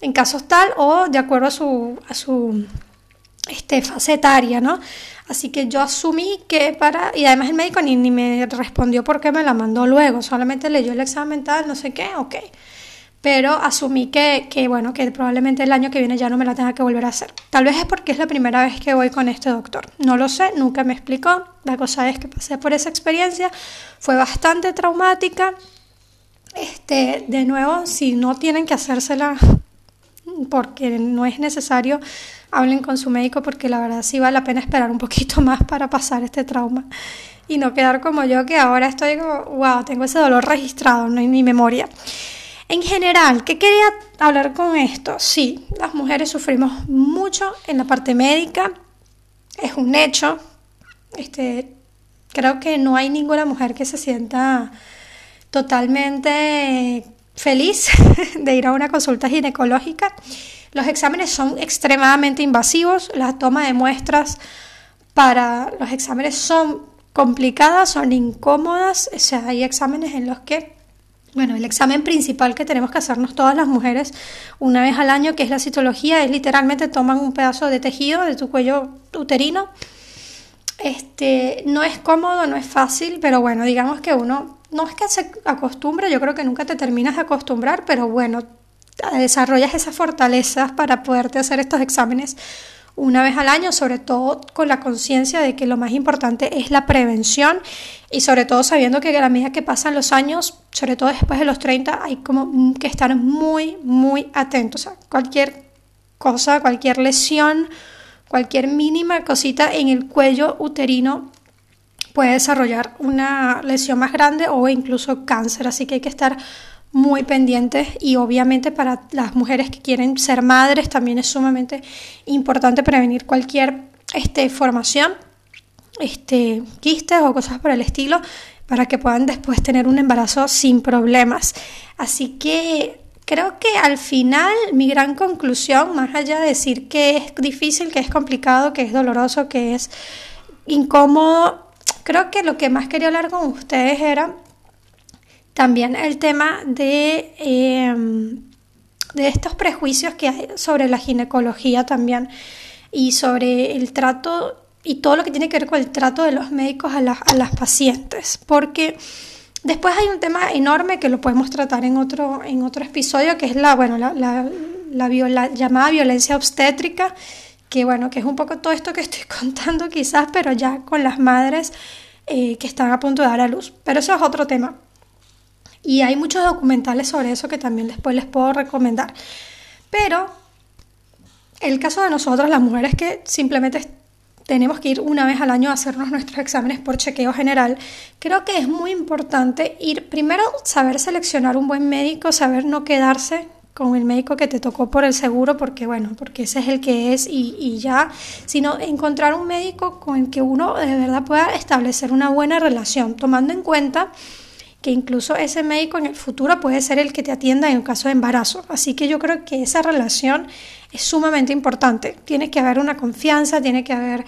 en casos tal o de acuerdo a su, a su este, fase etaria, ¿no? Así que yo asumí que para, y además el médico ni, ni me respondió por qué me la mandó luego, solamente leyó el examen tal, no sé qué, ok. Pero asumí que, que, bueno, que probablemente el año que viene ya no me la tenga que volver a hacer. Tal vez es porque es la primera vez que voy con este doctor. No lo sé, nunca me explicó. La cosa es que pasé por esa experiencia, fue bastante traumática. Este, de nuevo, si no tienen que hacérsela porque no es necesario, hablen con su médico porque la verdad sí vale la pena esperar un poquito más para pasar este trauma y no quedar como yo que ahora estoy como, wow, tengo ese dolor registrado no en mi memoria. En general, ¿qué quería hablar con esto? Sí, las mujeres sufrimos mucho en la parte médica, es un hecho. Este, creo que no hay ninguna mujer que se sienta totalmente feliz de ir a una consulta ginecológica. Los exámenes son extremadamente invasivos, la toma de muestras para los exámenes son complicadas, son incómodas, o sea, hay exámenes en los que bueno, el examen principal que tenemos que hacernos todas las mujeres una vez al año, que es la citología, es literalmente toman un pedazo de tejido de tu cuello uterino. Este, no es cómodo, no es fácil, pero bueno, digamos que uno no es que se acostumbre, yo creo que nunca te terminas de acostumbrar, pero bueno, desarrollas esas fortalezas para poderte hacer estos exámenes una vez al año, sobre todo con la conciencia de que lo más importante es la prevención y sobre todo sabiendo que a la medida que pasan los años, sobre todo después de los 30, hay como que estar muy, muy atentos a cualquier cosa, cualquier lesión, cualquier mínima cosita en el cuello uterino puede desarrollar una lesión más grande o incluso cáncer, así que hay que estar muy pendientes y obviamente para las mujeres que quieren ser madres también es sumamente importante prevenir cualquier este, formación, este, quistes o cosas por el estilo para que puedan después tener un embarazo sin problemas. Así que creo que al final mi gran conclusión, más allá de decir que es difícil, que es complicado, que es doloroso, que es incómodo, creo que lo que más quería hablar con ustedes era también el tema de, em, de estos prejuicios que hay sobre la ginecología también y sobre el trato y todo lo que tiene que ver con el trato de los médicos a, a las pacientes. Porque después hay un tema enorme que lo podemos tratar en otro, en otro episodio, que es la, bueno, la, la, la, llamada violencia obstétrica, que bueno, que es un poco todo esto que estoy contando quizás, pero ya con las madres eh, que están a punto de dar a luz. Pero eso es otro tema. Y hay muchos documentales sobre eso que también después les puedo recomendar. Pero el caso de nosotros, las mujeres que simplemente tenemos que ir una vez al año a hacernos nuestros exámenes por chequeo general, creo que es muy importante ir primero saber seleccionar un buen médico, saber no quedarse con el médico que te tocó por el seguro, porque bueno, porque ese es el que es y, y, ya, sino encontrar un médico con el que uno de verdad pueda establecer una buena relación, tomando en cuenta que incluso ese médico en el futuro puede ser el que te atienda en caso de embarazo. Así que yo creo que esa relación es sumamente importante. Tiene que haber una confianza, tiene que haber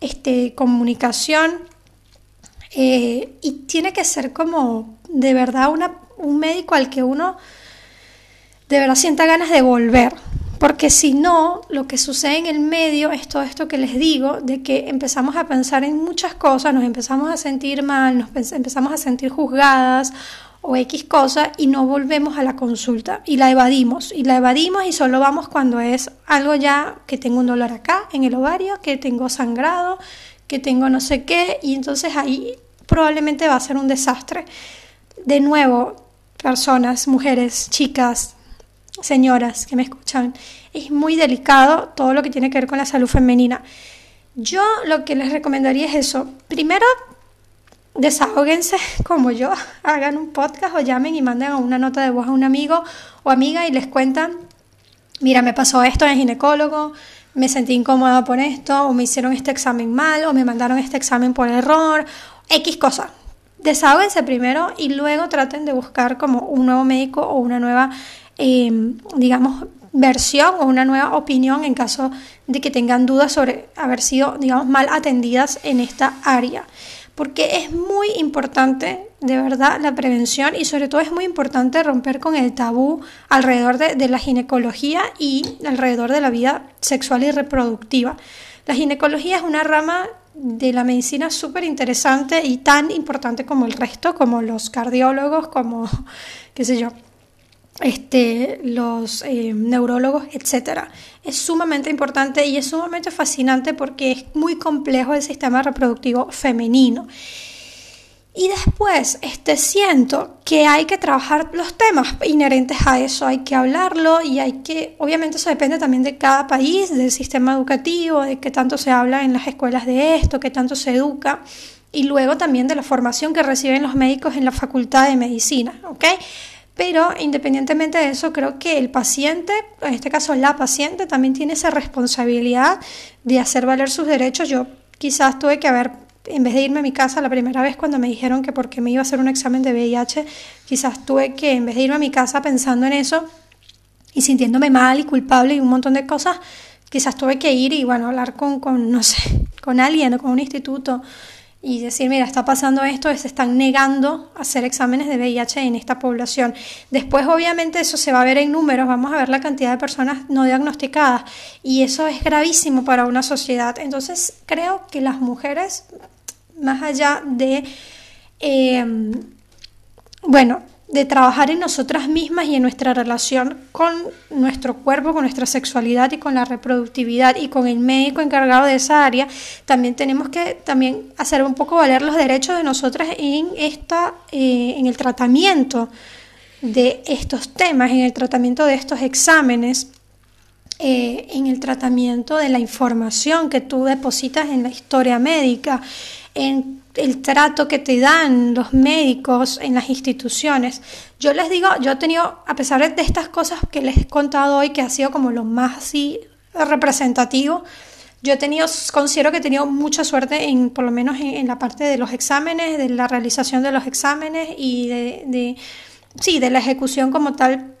este, comunicación eh, y tiene que ser como de verdad una, un médico al que uno de verdad sienta ganas de volver. Porque si no, lo que sucede en el medio es todo esto que les digo, de que empezamos a pensar en muchas cosas, nos empezamos a sentir mal, nos empezamos a sentir juzgadas o X cosa y no volvemos a la consulta y la evadimos y la evadimos y solo vamos cuando es algo ya que tengo un dolor acá en el ovario, que tengo sangrado, que tengo no sé qué y entonces ahí probablemente va a ser un desastre. De nuevo, personas, mujeres, chicas, señoras que me escuchan, es muy delicado todo lo que tiene que ver con la salud femenina. Yo lo que les recomendaría es eso. Primero, desahóguense como yo, hagan un podcast o llamen y manden una nota de voz a un amigo o amiga y les cuentan, mira, me pasó esto en el ginecólogo, me sentí incómoda por esto, o me hicieron este examen mal, o me mandaron este examen por error, X cosa. Desahóguense primero y luego traten de buscar como un nuevo médico o una nueva Em, digamos, versión o una nueva opinión en caso de que tengan dudas sobre haber sido, digamos, mal atendidas en esta área. Porque es muy importante, de verdad, la prevención y sobre todo es muy importante romper con el tabú alrededor de, de la ginecología y alrededor de la vida sexual y reproductiva. La ginecología es una rama de la medicina súper interesante y tan importante como el resto, como los cardiólogos, como, qué sé yo, este, los eh, neurólogos, etcétera. Es sumamente importante y es sumamente fascinante porque es muy complejo el sistema reproductivo femenino. Y después, este, siento que hay que trabajar los temas inherentes a eso, hay que hablarlo y hay que, obviamente eso depende también de cada país, del sistema educativo, de qué tanto se habla en las escuelas de esto, qué tanto se educa y luego también de la formación que reciben los médicos en la facultad de medicina, ¿ok? Pero independientemente de eso, creo que el paciente, en este caso la paciente, también tiene esa responsabilidad de hacer valer sus derechos. Yo quizás tuve que haber, en vez de irme a mi casa la primera vez cuando me dijeron que porque me iba a hacer un examen de VIH, quizás tuve que, en vez de irme a mi casa pensando en eso y sintiéndome mal y culpable y un montón de cosas, quizás tuve que ir y, bueno, hablar con, con no sé, con alguien o con un instituto y decir, mira, está pasando esto, se están negando a hacer exámenes de VIH en esta población. Después, obviamente, eso se va a ver en números, vamos a ver la cantidad de personas no diagnosticadas y eso es gravísimo para una sociedad. Entonces, creo que las mujeres, más allá de, eh, bueno, de trabajar en nosotras mismas y en nuestra relación con nuestro cuerpo, con nuestra sexualidad y con la reproductividad y con el médico encargado de esa área, también tenemos que también hacer un poco valer los derechos de nosotras en, esta, eh, en el tratamiento de estos temas, en el tratamiento de estos exámenes. Eh, en el tratamiento de la información que tú depositas en la historia médica, en el trato que te dan los médicos en las instituciones. Yo les digo, yo he tenido, a pesar de estas cosas que les he contado hoy, que ha sido como lo más así representativo, yo he tenido, considero que he tenido mucha suerte en, por lo menos en, la parte de los exámenes, de la realización de los exámenes y de, de, sí, de la ejecución como tal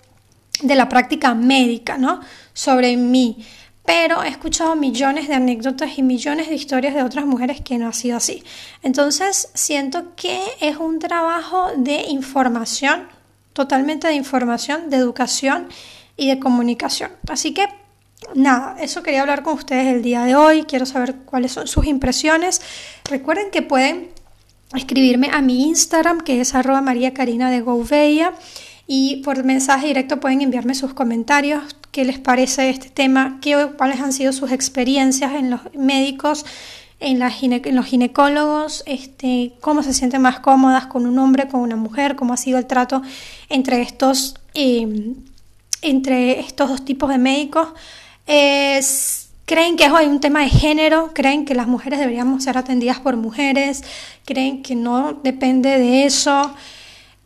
de la práctica médica, ¿no? Sobre mí pero he escuchado millones de anécdotas y millones de historias de otras mujeres que no ha sido así. Entonces siento que es un trabajo de información, totalmente de información, de educación y de comunicación. Así que nada, eso quería hablar con ustedes el día de hoy. Quiero saber cuáles son sus impresiones. Recuerden que pueden escribirme a mi Instagram, que es arroba María Karina de Gouveia. Y por mensaje directo pueden enviarme sus comentarios, qué les parece este tema, qué, cuáles han sido sus experiencias en los médicos, en, los ginecólogos, este, cómo se sienten más cómodas con un hombre, con una mujer, cómo ha sido el trato entre estos, em, entre estos dos tipos de médicos. ¿Creen que hay un tema de género? ¿Creen que las mujeres deberíamos ser atendidas por mujeres? ¿Creen que no depende de eso?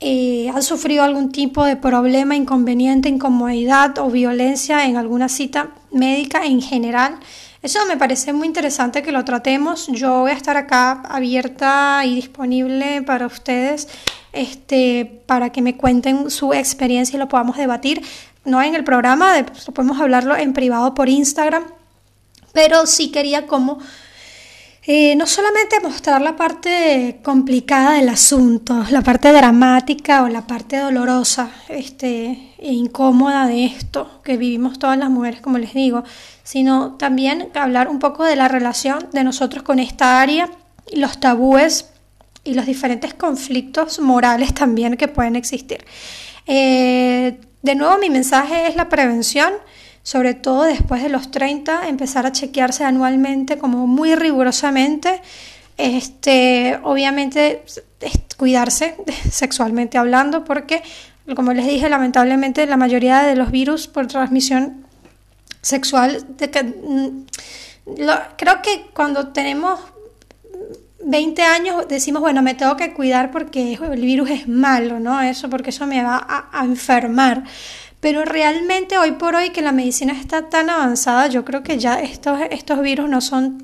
Eh, han sufrido algún tipo de problema, inconveniente, incomodidad o violencia en alguna cita médica en general. Eso me parece muy interesante que lo tratemos. Yo voy a estar acá abierta y disponible para ustedes, este, para que me cuenten su experiencia y lo podamos debatir. No en el programa, de, podemos hablarlo en privado por Instagram, pero sí quería como eh, no solamente mostrar la parte complicada del asunto, la parte dramática o la parte dolorosa este, e incómoda de esto que vivimos todas las mujeres, como les digo, sino también hablar un poco de la relación de nosotros con esta área, los tabúes y los diferentes conflictos morales también que pueden existir. Eh, de nuevo, mi mensaje es la prevención sobre todo después de los 30, empezar a chequearse anualmente como muy rigurosamente. Este, obviamente cuidarse sexualmente hablando porque como les dije lamentablemente la mayoría de los virus por transmisión sexual mm, creo que cuando tenemos 20 años decimos bueno me tengo que cuidar porque el virus es malo no eso porque eso me va a, a enfermar pero realmente hoy por hoy que la medicina está tan avanzada, yo creo que ya estos, estos virus no son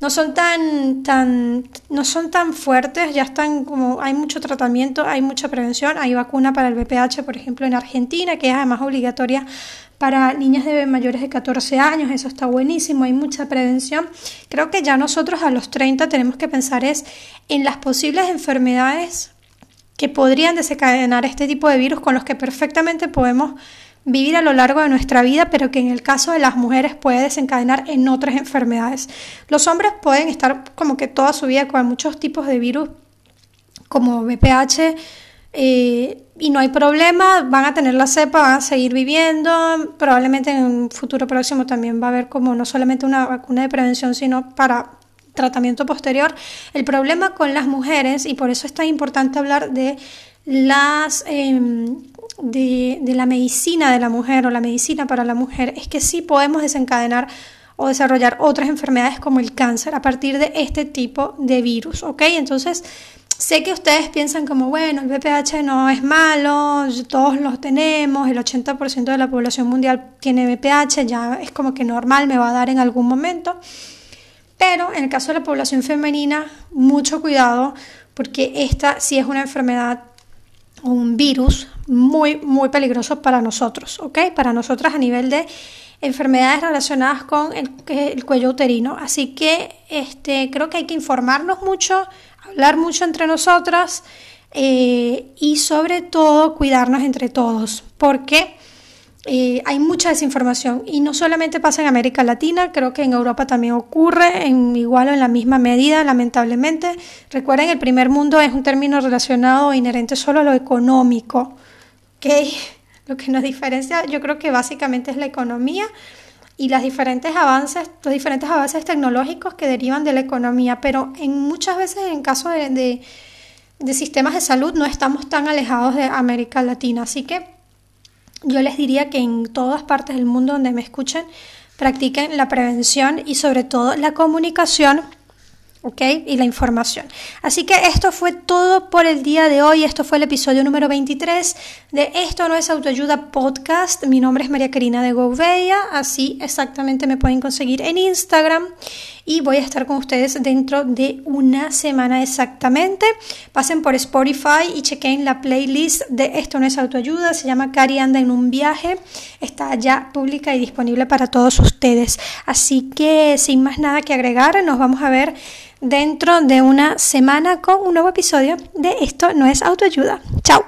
no son tan, tan, no son tan fuertes, ya están como, hay mucho tratamiento, hay mucha prevención, hay vacuna para el VPH, por ejemplo, en Argentina, que es además obligatoria para niñas de mayores de 14 años, eso está buenísimo, hay mucha prevención. Creo que ya nosotros a los 30 tenemos que pensar es en las posibles enfermedades que podrían desencadenar este tipo de virus con los que perfectamente podemos vivir a lo largo de nuestra vida, pero que en el caso de las mujeres puede desencadenar en otras enfermedades. Los hombres pueden estar como que toda su vida con muchos tipos de virus como VPH eh, y no hay problema, van a tener la cepa, van a seguir viviendo, probablemente en un futuro próximo también va a haber como no solamente una vacuna de prevención, sino para tratamiento posterior. El problema con las mujeres, y por eso es tan importante hablar de las em, de, de, la medicina de la mujer o la medicina para la mujer, es que sí podemos desencadenar o desarrollar otras enfermedades como el cáncer a partir de este tipo de virus, ¿ok? Entonces, sé que ustedes piensan como, bueno, el VPH no es malo, todos los tenemos, el 80% de la población mundial tiene VPH, ya es como que normal, me va a dar en algún momento. Pero en el caso de la población femenina, mucho cuidado porque esta sí es una enfermedad o un virus muy, muy peligroso para nosotros, ¿ok? Para nosotras a nivel de enfermedades relacionadas con el, cuello uterino. Así que este, creo que hay que informarnos mucho, hablar mucho entre nosotras eh, y sobre todo cuidarnos entre todos, porque hay mucha desinformación y no solamente pasa en América Latina, creo que en Europa también ocurre, en igual o en la misma medida, lamentablemente. Recuerden, el primer mundo es un término relacionado inherente solo a lo económico. ¿okay? Lo que nos diferencia, yo creo que básicamente es la economía y las diferentes avances, los diferentes avances tecnológicos que derivan de la economía, pero en muchas veces en caso de, de sistemas de salud no estamos tan alejados de América Latina, así que yo les diría que en todas partes del mundo donde me escuchen, practiquen la prevención y sobre todo la comunicación. Y la información. Así que esto fue todo por el día de hoy. Esto fue el episodio número 23 de Esto no es autoayuda podcast. Mi nombre es María Karina de Gouveia. Así exactamente me pueden conseguir en Instagram. Y voy a estar con ustedes dentro de una semana exactamente. Pasen por Spotify y chequen la playlist de Esto no es autoayuda. Se llama Cari anda en un viaje. Está ya pública y disponible para todos ustedes. Así que sin más nada que agregar, nos vamos a ver dentro de una semana con un nuevo episodio de Esto no es autoayuda. Chao.